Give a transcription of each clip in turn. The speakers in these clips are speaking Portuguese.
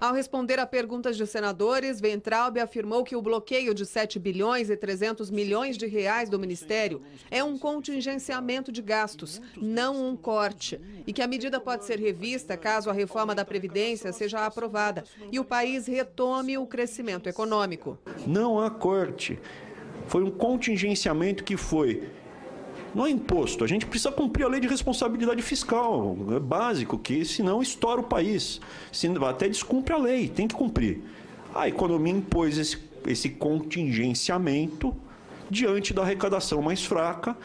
Ao responder a perguntas de senadores, Ventralb afirmou que o bloqueio de 7 bilhões e 300 milhões de reais do Ministério é um contingenciamento de gastos, não um corte, e que a medida pode ser revista caso a reforma da Previdência seja aprovada e o país retome o crescimento econômico. Não há corte. Foi um contingenciamento que foi não é imposto. A gente precisa cumprir a lei de responsabilidade fiscal. É básico, que senão estoura o país. Até descumpre a lei, tem que cumprir. A economia impôs esse, esse contingenciamento diante da arrecadação mais fraca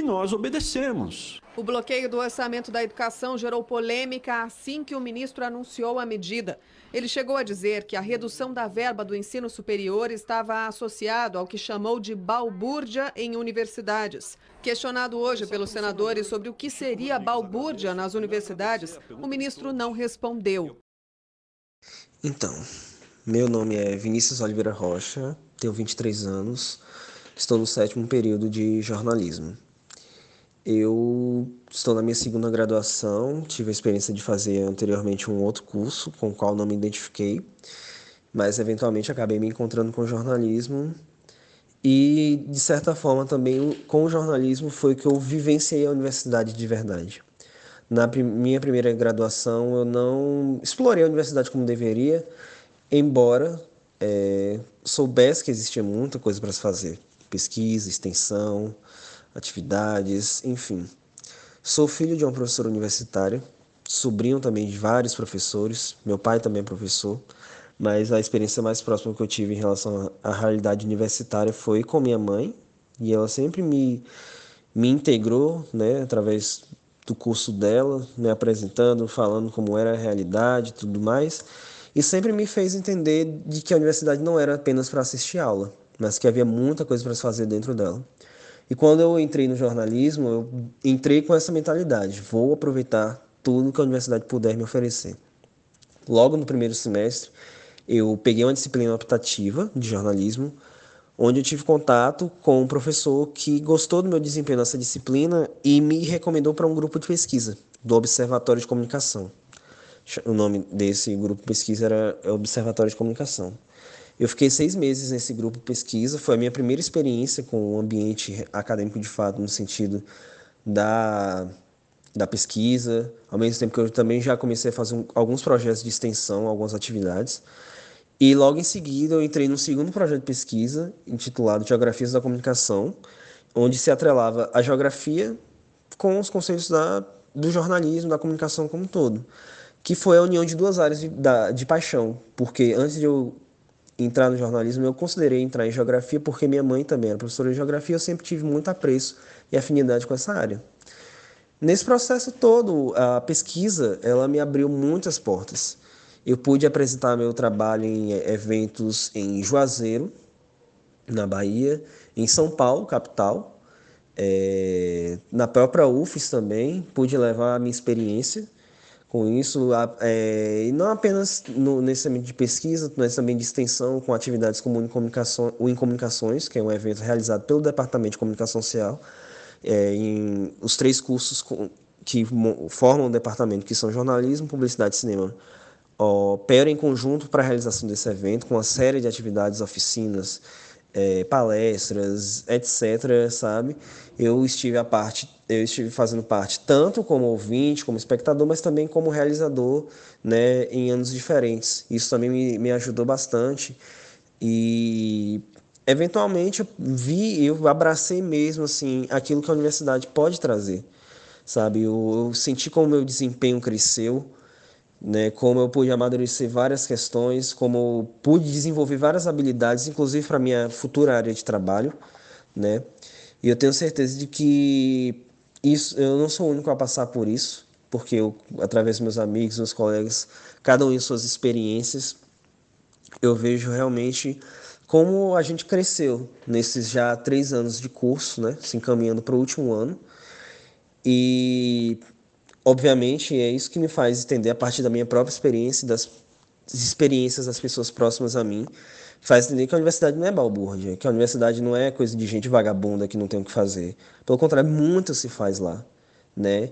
e nós obedecemos. O bloqueio do orçamento da educação gerou polêmica assim que o ministro anunciou a medida. Ele chegou a dizer que a redução da verba do ensino superior estava associado ao que chamou de balbúrdia em universidades. Questionado hoje pelos senadores sobre o que seria balbúrdia nas universidades, o ministro não respondeu. Então, meu nome é Vinícius Oliveira Rocha, tenho 23 anos, estou no sétimo período de jornalismo. Eu estou na minha segunda graduação, tive a experiência de fazer anteriormente um outro curso com o qual não me identifiquei, mas eventualmente acabei me encontrando com jornalismo e de certa forma também com o jornalismo foi que eu vivenciei a universidade de verdade. Na minha primeira graduação eu não explorei a universidade como deveria, embora é, soubesse que existia muita coisa para se fazer, pesquisa, extensão, atividades, enfim. Sou filho de uma professora universitária, sobrinho também de vários professores, meu pai também é professor, mas a experiência mais próxima que eu tive em relação à realidade universitária foi com minha mãe, e ela sempre me, me integrou, né, através do curso dela, me apresentando, falando como era a realidade e tudo mais, e sempre me fez entender de que a universidade não era apenas para assistir aula, mas que havia muita coisa para se fazer dentro dela. E quando eu entrei no jornalismo, eu entrei com essa mentalidade: vou aproveitar tudo que a universidade puder me oferecer. Logo no primeiro semestre, eu peguei uma disciplina optativa de jornalismo, onde eu tive contato com um professor que gostou do meu desempenho nessa disciplina e me recomendou para um grupo de pesquisa do Observatório de Comunicação. O nome desse grupo de pesquisa era Observatório de Comunicação. Eu fiquei seis meses nesse grupo pesquisa, foi a minha primeira experiência com o ambiente acadêmico de fato, no sentido da, da pesquisa, ao mesmo tempo que eu também já comecei a fazer um, alguns projetos de extensão, algumas atividades. E logo em seguida eu entrei no segundo projeto de pesquisa, intitulado Geografias da Comunicação, onde se atrelava a geografia com os conceitos da, do jornalismo, da comunicação como um todo, que foi a união de duas áreas de, da, de paixão, porque antes de eu entrar no jornalismo, eu considerei entrar em geografia porque minha mãe também era professora de geografia, eu sempre tive muito apreço e afinidade com essa área. Nesse processo todo, a pesquisa, ela me abriu muitas portas. Eu pude apresentar meu trabalho em eventos em Juazeiro, na Bahia, em São Paulo, capital, é, na própria UFES também, pude levar a minha experiência com isso, é, e não apenas no, nesse ambiente de pesquisa, mas também de extensão com atividades como o Em, Comunicação, o em Comunicações, que é um evento realizado pelo Departamento de Comunicação Social, é, em os três cursos com, que formam o departamento, que são jornalismo, publicidade e cinema, operam em conjunto para a realização desse evento, com uma série de atividades, oficinas, é, palestras, etc., sabe? Eu estive a parte, eu estive fazendo parte tanto como ouvinte, como espectador, mas também como realizador, né, em anos diferentes. Isso também me, me ajudou bastante e eventualmente eu vi, eu abracei mesmo assim aquilo que a universidade pode trazer, sabe? Eu, eu senti como meu desempenho cresceu né, como eu pude amadurecer várias questões, como pude desenvolver várias habilidades, inclusive para minha futura área de trabalho, né? E eu tenho certeza de que isso, eu não sou o único a passar por isso, porque eu, através dos meus amigos, meus colegas, cada um em suas experiências, eu vejo realmente como a gente cresceu nesses já três anos de curso, né, se encaminhando para o último ano. E Obviamente, é isso que me faz entender a partir da minha própria experiência, das experiências das pessoas próximas a mim, faz entender que a universidade não é balbúrdia, que a universidade não é coisa de gente vagabunda que não tem o que fazer. Pelo contrário, muito se faz lá, né?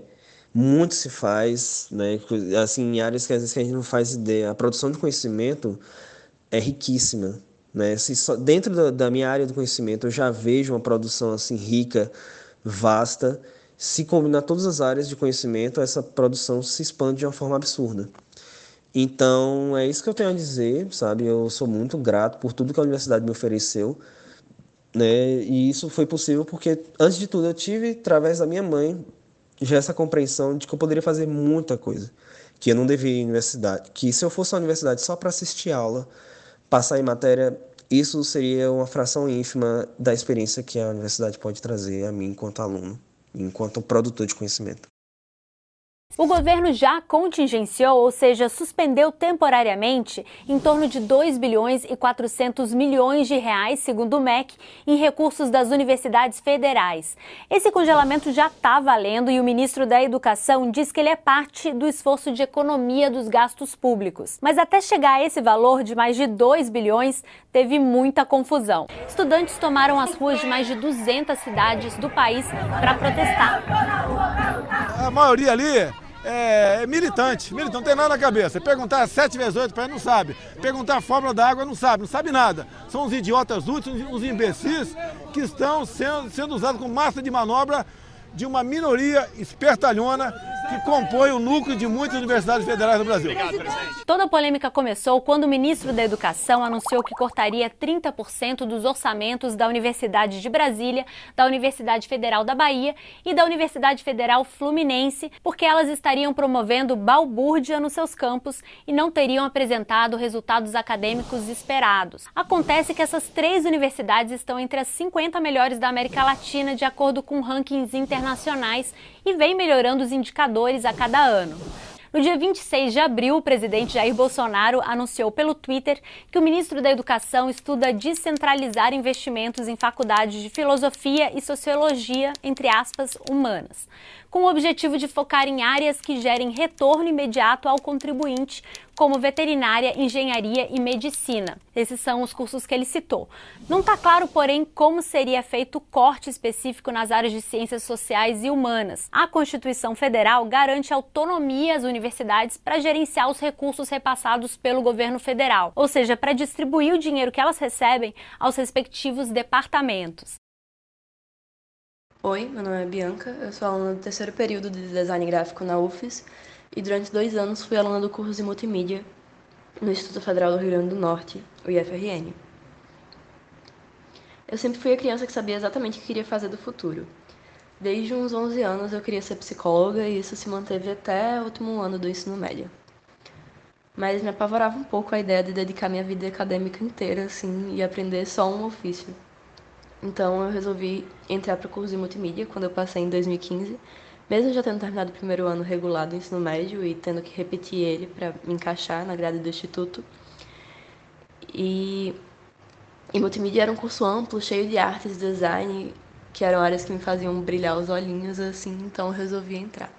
muito se faz, né? Assim, em áreas que às vezes a gente não faz ideia. A produção de conhecimento é riquíssima, né? Se só, dentro da, da minha área do conhecimento eu já vejo uma produção assim rica, vasta. Se combinar todas as áreas de conhecimento, essa produção se expande de uma forma absurda. Então, é isso que eu tenho a dizer, sabe? Eu sou muito grato por tudo que a universidade me ofereceu, né? E isso foi possível porque, antes de tudo, eu tive, através da minha mãe, já essa compreensão de que eu poderia fazer muita coisa, que eu não devia ir à universidade, que se eu fosse à universidade só para assistir aula, passar em matéria, isso seria uma fração ínfima da experiência que a universidade pode trazer a mim enquanto aluno, enquanto produtor de conhecimento. O governo já contingenciou, ou seja, suspendeu temporariamente, em torno de 2 bilhões e 400 milhões de reais, segundo o MEC, em recursos das universidades federais. Esse congelamento já está valendo e o ministro da Educação diz que ele é parte do esforço de economia dos gastos públicos. Mas até chegar a esse valor de mais de 2 bilhões, teve muita confusão. Estudantes tomaram as ruas de mais de 200 cidades do país para protestar. A maioria ali é, é, militante, militante, não tem nada na cabeça. Perguntar 7 vezes 8 para ele não sabe. Perguntar a fórmula da água não sabe, não sabe nada. São os idiotas úteis, os imbecis que estão sendo, sendo usados como massa de manobra de uma minoria espertalhona que compõe o núcleo de muitas universidades federais do Brasil. Toda a polêmica começou quando o ministro da Educação anunciou que cortaria 30% dos orçamentos da Universidade de Brasília, da Universidade Federal da Bahia e da Universidade Federal Fluminense, porque elas estariam promovendo balbúrdia nos seus campos e não teriam apresentado resultados acadêmicos esperados. Acontece que essas três universidades estão entre as 50 melhores da América Latina, de acordo com rankings internacionais, e vem melhorando os indicadores a cada ano. No dia 26 de abril, o presidente Jair Bolsonaro anunciou pelo Twitter que o ministro da Educação estuda descentralizar investimentos em faculdades de filosofia e sociologia, entre aspas, humanas com o objetivo de focar em áreas que gerem retorno imediato ao contribuinte, como veterinária, engenharia e medicina. Esses são os cursos que ele citou. Não está claro, porém, como seria feito o corte específico nas áreas de ciências sociais e humanas. A Constituição Federal garante autonomia às universidades para gerenciar os recursos repassados pelo governo federal, ou seja, para distribuir o dinheiro que elas recebem aos respectivos departamentos. Oi, meu nome é Bianca, eu sou aluna do terceiro período de design gráfico na UFES e durante dois anos fui aluna do curso de multimídia no Instituto Federal do Rio Grande do Norte, o IFRN. Eu sempre fui a criança que sabia exatamente o que queria fazer do futuro. Desde uns 11 anos eu queria ser psicóloga e isso se manteve até o último ano do ensino médio. Mas me apavorava um pouco a ideia de dedicar minha vida acadêmica inteira assim e aprender só um ofício. Então eu resolvi entrar para o curso de multimídia quando eu passei em 2015, mesmo já tendo terminado o primeiro ano regular do ensino médio e tendo que repetir ele para me encaixar na grade do instituto. E, e multimídia era um curso amplo, cheio de artes e design, que eram áreas que me faziam brilhar os olhinhos assim, então eu resolvi entrar.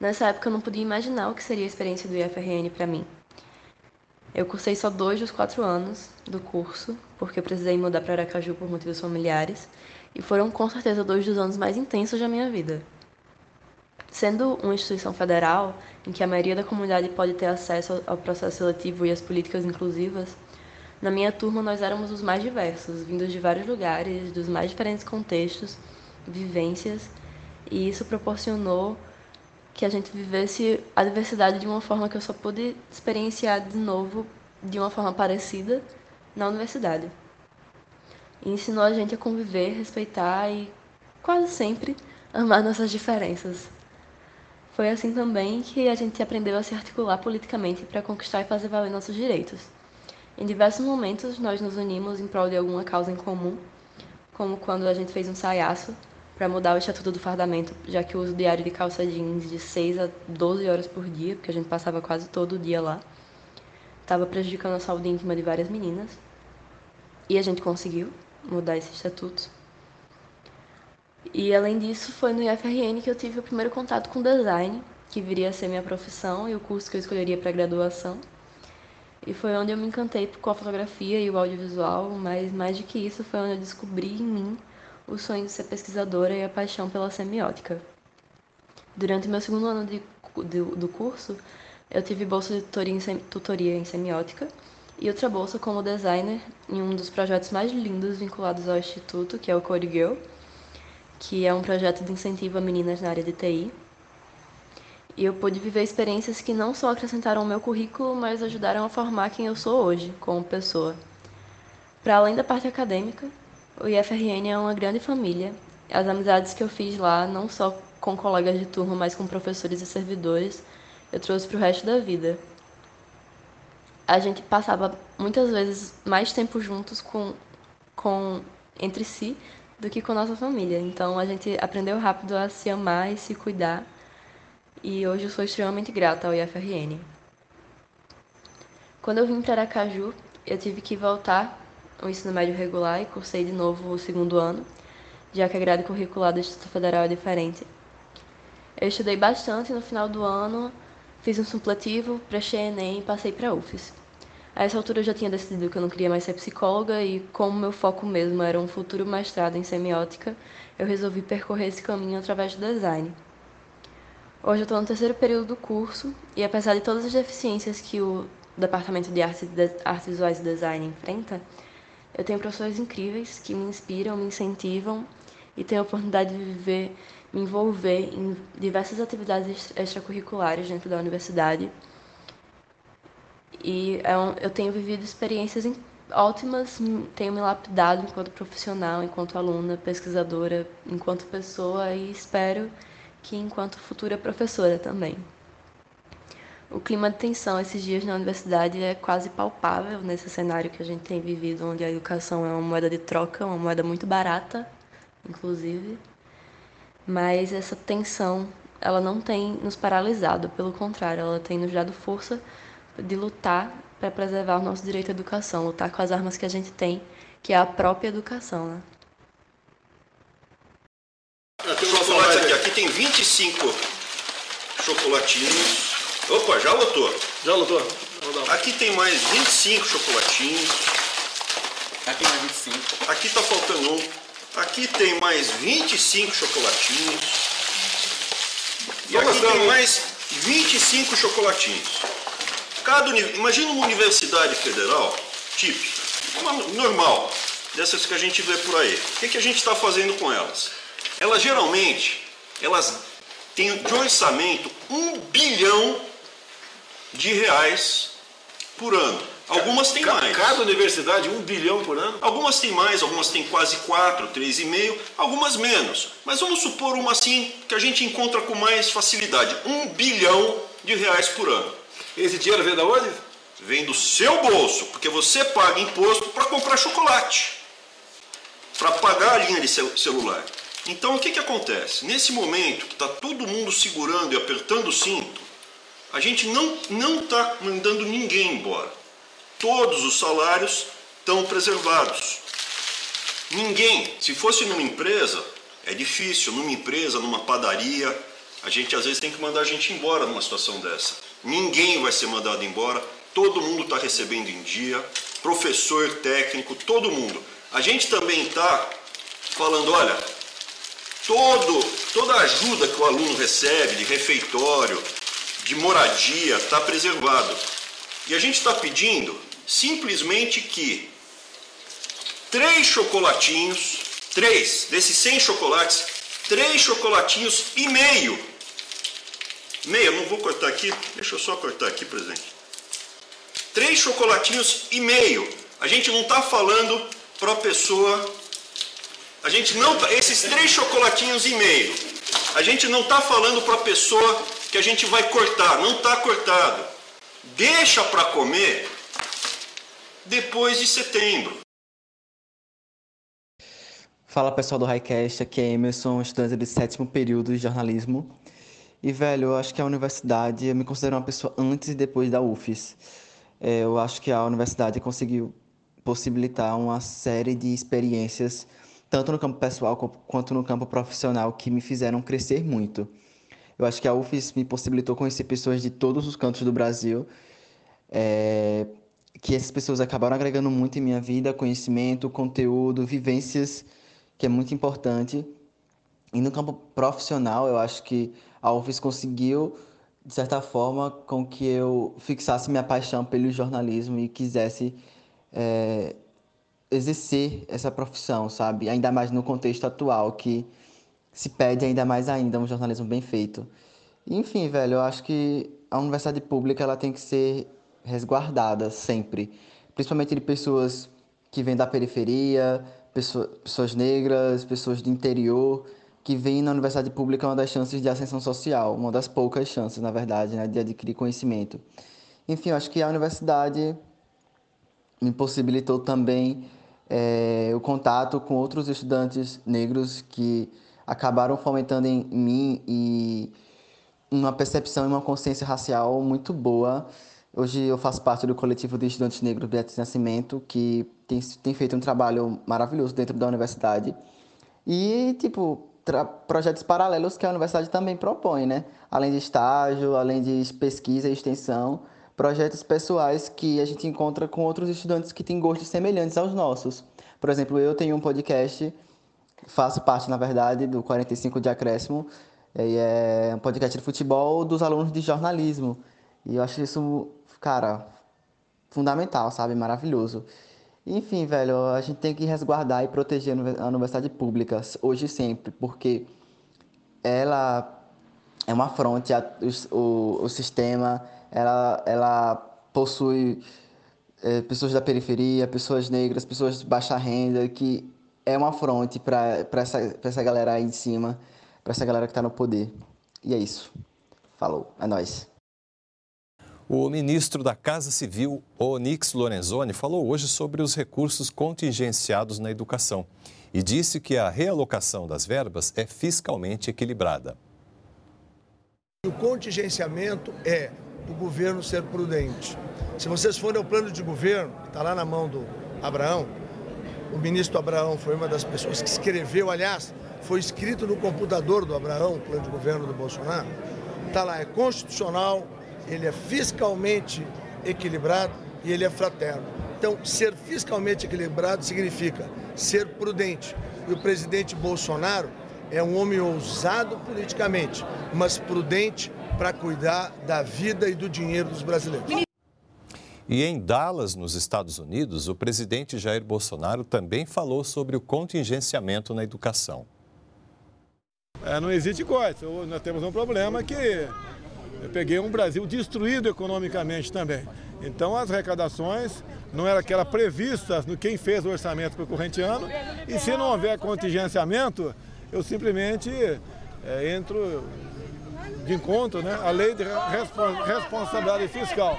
Nessa época eu não podia imaginar o que seria a experiência do IFRN para mim. Eu cursei só dois dos quatro anos do curso, porque eu precisei mudar para Aracaju por motivos familiares, e foram com certeza dois dos anos mais intensos da minha vida. Sendo uma instituição federal, em que a maioria da comunidade pode ter acesso ao processo seletivo e às políticas inclusivas, na minha turma nós éramos os mais diversos, vindos de vários lugares, dos mais diferentes contextos, vivências, e isso proporcionou que a gente vivesse a diversidade de uma forma que eu só pude experienciar de novo de uma forma parecida na universidade. E ensinou a gente a conviver, respeitar e quase sempre amar nossas diferenças. Foi assim também que a gente aprendeu a se articular politicamente para conquistar e fazer valer nossos direitos. Em diversos momentos, nós nos unimos em prol de alguma causa em comum, como quando a gente fez um saiaço para mudar o estatuto do fardamento, já que o uso diário de calça jeans de 6 a 12 horas por dia, porque a gente passava quase todo o dia lá, estava prejudicando a saúde íntima de várias meninas. E a gente conseguiu mudar esse estatuto. E além disso, foi no IFRN que eu tive o primeiro contato com design, que viria a ser minha profissão e o curso que eu escolheria para graduação. E foi onde eu me encantei com a fotografia e o audiovisual, mas mais do que isso, foi onde eu descobri em mim o sonho de ser pesquisadora e a paixão pela semiótica. Durante meu segundo ano de, de, do curso, eu tive bolsa de tutoria em, tutoria em semiótica e outra bolsa como designer em um dos projetos mais lindos vinculados ao Instituto, que é o Code Girl, que é um projeto de incentivo a meninas na área de TI. E eu pude viver experiências que não só acrescentaram ao meu currículo, mas ajudaram a formar quem eu sou hoje, como pessoa. Para além da parte acadêmica, o IFRN é uma grande família. As amizades que eu fiz lá, não só com colegas de turma, mas com professores e servidores, eu trouxe para o resto da vida a gente passava muitas vezes mais tempo juntos com, com entre si do que com nossa família. Então a gente aprendeu rápido a se amar e se cuidar. E hoje eu sou extremamente grata ao IFRN. Quando eu vim para Aracaju, eu tive que voltar ao ensino médio regular e cursei de novo o segundo ano, já que a grade curricular do Instituto Federal é diferente. Eu estudei bastante no final do ano, fiz um supletivo, prestei Enem e passei para UFES. A essa altura eu já tinha decidido que eu não queria mais ser psicóloga e, como meu foco mesmo era um futuro mestrado em semiótica, eu resolvi percorrer esse caminho através do design. Hoje eu estou no terceiro período do curso e, apesar de todas as deficiências que o Departamento de Artes, de Artes Visuais e Design enfrenta, eu tenho professores incríveis que me inspiram, me incentivam e tenho a oportunidade de viver, me envolver em diversas atividades extracurriculares dentro da universidade e é um, eu tenho vivido experiências ótimas, tenho me lapidado enquanto profissional, enquanto aluna, pesquisadora, enquanto pessoa e espero que enquanto futura professora também. O clima de tensão esses dias na universidade é quase palpável nesse cenário que a gente tem vivido, onde a educação é uma moeda de troca, uma moeda muito barata, inclusive. Mas essa tensão, ela não tem nos paralisado, pelo contrário, ela tem nos dado força de lutar para preservar o nosso direito à educação, lutar com as armas que a gente tem, que é a própria educação. Né? Chocolate aqui. Aqui tem 25 chocolatinhos. Opa, já lotou. Já lotou? Aqui tem mais 25 chocolatinhos. Aqui mais 25. Aqui tá faltando um. Aqui tem mais 25 chocolatinhos. E aqui tem mais 25 chocolatinhos. Cada, imagina uma universidade federal, típica, uma normal, dessas que a gente vê por aí. O que, que a gente está fazendo com elas? Elas geralmente, elas têm de orçamento um bilhão de reais por ano. Algumas têm mais. Cada universidade, um bilhão por ano? Algumas têm mais, algumas têm quase quatro, três e meio, algumas menos. Mas vamos supor uma assim que a gente encontra com mais facilidade. Um bilhão de reais por ano. Esse dinheiro vem da onde? Vem do seu bolso, porque você paga imposto para comprar chocolate, para pagar a linha de celular. Então o que, que acontece? Nesse momento que está todo mundo segurando e apertando o cinto, a gente não está mandando ninguém embora. Todos os salários estão preservados. Ninguém, se fosse numa empresa, é difícil, numa empresa, numa padaria, a gente às vezes tem que mandar a gente embora numa situação dessa. Ninguém vai ser mandado embora, todo mundo está recebendo em dia, professor, técnico, todo mundo. A gente também está falando, olha, todo, toda ajuda que o aluno recebe de refeitório, de moradia, está preservado. E a gente está pedindo simplesmente que três chocolatinhos, três desses 100 chocolates, três chocolatinhos e meio Meia, não vou cortar aqui, deixa eu só cortar aqui, presente. Três chocolatinhos e meio. A gente não está falando para a pessoa. A gente não. Tá, esses três chocolatinhos e meio. A gente não está falando para a pessoa que a gente vai cortar. Não está cortado. Deixa para comer depois de setembro. Fala pessoal do Highcast, aqui é Emerson, estudante de sétimo período de jornalismo. E, velho, eu acho que a universidade, eu me considero uma pessoa antes e depois da UFES. É, eu acho que a universidade conseguiu possibilitar uma série de experiências, tanto no campo pessoal quanto no campo profissional, que me fizeram crescer muito. Eu acho que a UFES me possibilitou conhecer pessoas de todos os cantos do Brasil, é, que essas pessoas acabaram agregando muito em minha vida, conhecimento, conteúdo, vivências, que é muito importante. E no campo profissional, eu acho que a UFES conseguiu, de certa forma, com que eu fixasse minha paixão pelo jornalismo e quisesse é, exercer essa profissão, sabe? Ainda mais no contexto atual, que se pede ainda mais ainda um jornalismo bem feito. Enfim, velho, eu acho que a universidade pública ela tem que ser resguardada sempre, principalmente de pessoas que vêm da periferia, pessoas, negras, pessoas do interior, que vêm na universidade pública uma das chances de ascensão social, uma das poucas chances, na verdade, né, de adquirir conhecimento. Enfim, eu acho que a universidade me possibilitou também é, o contato com outros estudantes negros que acabaram fomentando em mim e uma percepção e uma consciência racial muito boa. Hoje eu faço parte do coletivo de estudantes negros Beatriz Nascimento, que tem, tem feito um trabalho maravilhoso dentro da universidade. E, tipo, projetos paralelos que a universidade também propõe, né? Além de estágio, além de pesquisa e extensão, projetos pessoais que a gente encontra com outros estudantes que têm gostos semelhantes aos nossos. Por exemplo, eu tenho um podcast, faço parte, na verdade, do 45 de Acréscimo, e é um podcast de futebol dos alunos de jornalismo. E eu acho isso, cara, fundamental, sabe? Maravilhoso. Enfim, velho, a gente tem que resguardar e proteger a universidade pública, hoje e sempre, porque ela é uma fronte, o, o sistema, ela, ela possui é, pessoas da periferia, pessoas negras, pessoas de baixa renda, que é uma fronte para essa, essa galera aí em cima para essa galera que está no poder. E é isso. Falou. É nóis. O ministro da Casa Civil, Onyx Lorenzoni, falou hoje sobre os recursos contingenciados na educação e disse que a realocação das verbas é fiscalmente equilibrada. O contingenciamento é o governo ser prudente. Se vocês forem ao plano de governo, que está lá na mão do Abraão, o ministro Abraão foi uma das pessoas que escreveu, aliás, foi escrito no computador do Abraão, o plano de governo do Bolsonaro. Está lá, é constitucional, ele é fiscalmente equilibrado e ele é fraterno. Então, ser fiscalmente equilibrado significa ser prudente. E o presidente Bolsonaro é um homem ousado politicamente, mas prudente para cuidar da vida e do dinheiro dos brasileiros. E em Dallas, nos Estados Unidos, o presidente Jair Bolsonaro também falou sobre o contingenciamento na educação. É, não existe corte. Nós temos um problema que eu peguei um Brasil destruído economicamente também. Então as arrecadações não eram aquelas previstas no quem fez o orçamento para o corrente ano. E se não houver contingenciamento, eu simplesmente é, entro de encontro né, a lei de responsabilidade fiscal.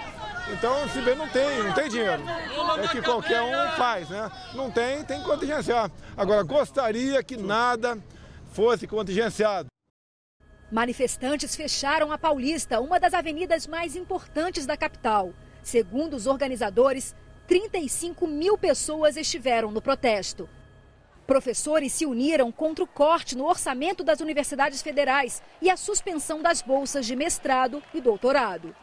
Então, se bem não tem, não tem dinheiro. É que qualquer um faz, né? Não tem, tem que contingenciar. Agora, gostaria que nada fosse contingenciado. Manifestantes fecharam a Paulista, uma das avenidas mais importantes da capital. Segundo os organizadores, 35 mil pessoas estiveram no protesto. Professores se uniram contra o corte no orçamento das universidades federais e a suspensão das bolsas de mestrado e doutorado.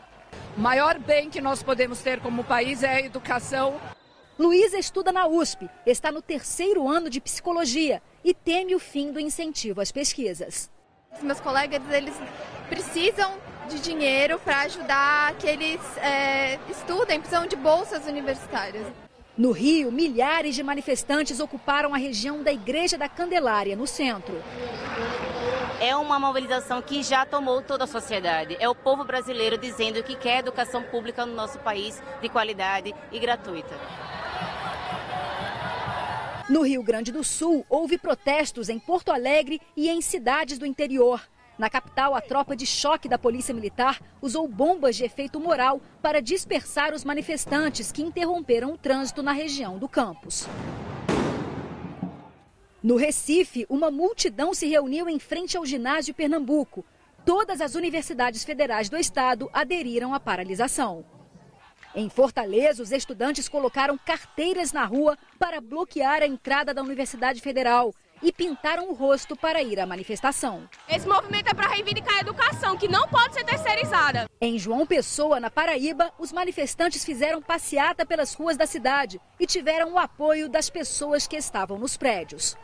O maior bem que nós podemos ter como país é a educação. Luísa estuda na USP, está no terceiro ano de psicologia e teme o fim do incentivo às pesquisas. Os meus colegas eles precisam de dinheiro para ajudar que eles é, estudem, precisam de bolsas universitárias. No Rio, milhares de manifestantes ocuparam a região da Igreja da Candelária, no centro. É uma mobilização que já tomou toda a sociedade. É o povo brasileiro dizendo que quer educação pública no nosso país de qualidade e gratuita. No Rio Grande do Sul, houve protestos em Porto Alegre e em cidades do interior. Na capital, a tropa de choque da Polícia Militar usou bombas de efeito moral para dispersar os manifestantes que interromperam o trânsito na região do campus. No Recife, uma multidão se reuniu em frente ao ginásio Pernambuco. Todas as universidades federais do estado aderiram à paralisação. Em Fortaleza, os estudantes colocaram carteiras na rua para bloquear a entrada da Universidade Federal e pintaram o rosto para ir à manifestação. Esse movimento é para reivindicar a educação, que não pode ser terceirizada. Em João Pessoa, na Paraíba, os manifestantes fizeram passeata pelas ruas da cidade e tiveram o apoio das pessoas que estavam nos prédios.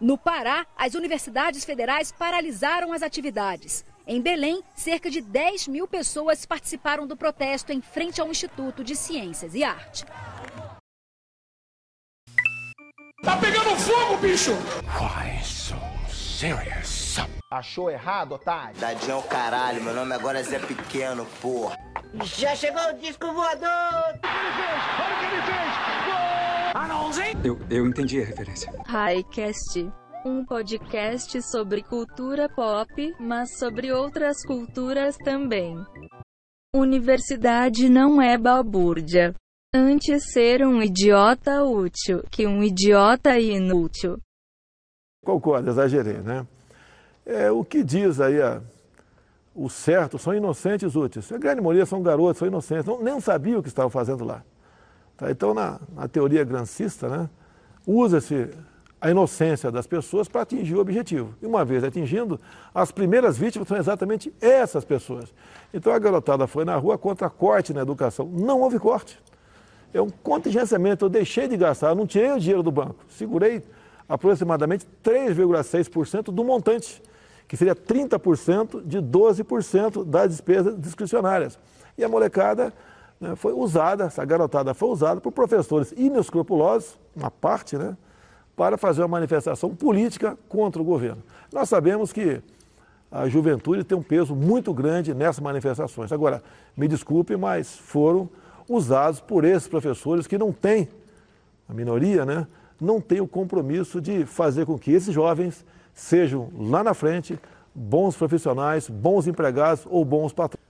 No Pará, as universidades federais paralisaram as atividades. Em Belém, cerca de 10 mil pessoas participaram do protesto em frente ao Instituto de Ciências e Arte. Tá pegando fogo, bicho! Why so serious? Achou errado, otário? Tadinho é o caralho, meu nome agora é Zé Pequeno, porra. Já chegou o disco voador! Olha o que ele fez! Eu, eu entendi a referência. Highcast um podcast sobre cultura pop, mas sobre outras culturas também. Universidade não é balbúrdia. Antes ser um idiota útil que um idiota inútil. Concordo, exagerei, né? É, o que diz aí a, o certo são inocentes úteis. A grande maioria são garotos, são inocentes, não, nem sabiam o que estavam fazendo lá. Tá? Então, na, na teoria grancista, né, usa-se a inocência das pessoas para atingir o objetivo. E uma vez atingindo, as primeiras vítimas são exatamente essas pessoas. Então a garotada foi na rua contra corte na educação. Não houve corte. É um contingenciamento. Eu deixei de gastar, não tirei o dinheiro do banco. Segurei aproximadamente 3,6% do montante, que seria 30% de 12% das despesas discricionárias. E a molecada né, foi usada, essa garotada foi usada por professores inescrupulosos, uma parte, né? Para fazer uma manifestação política contra o governo. Nós sabemos que a juventude tem um peso muito grande nessas manifestações. Agora, me desculpe, mas foram usados por esses professores que não têm, a minoria, né, não tem o compromisso de fazer com que esses jovens sejam lá na frente bons profissionais, bons empregados ou bons patrões.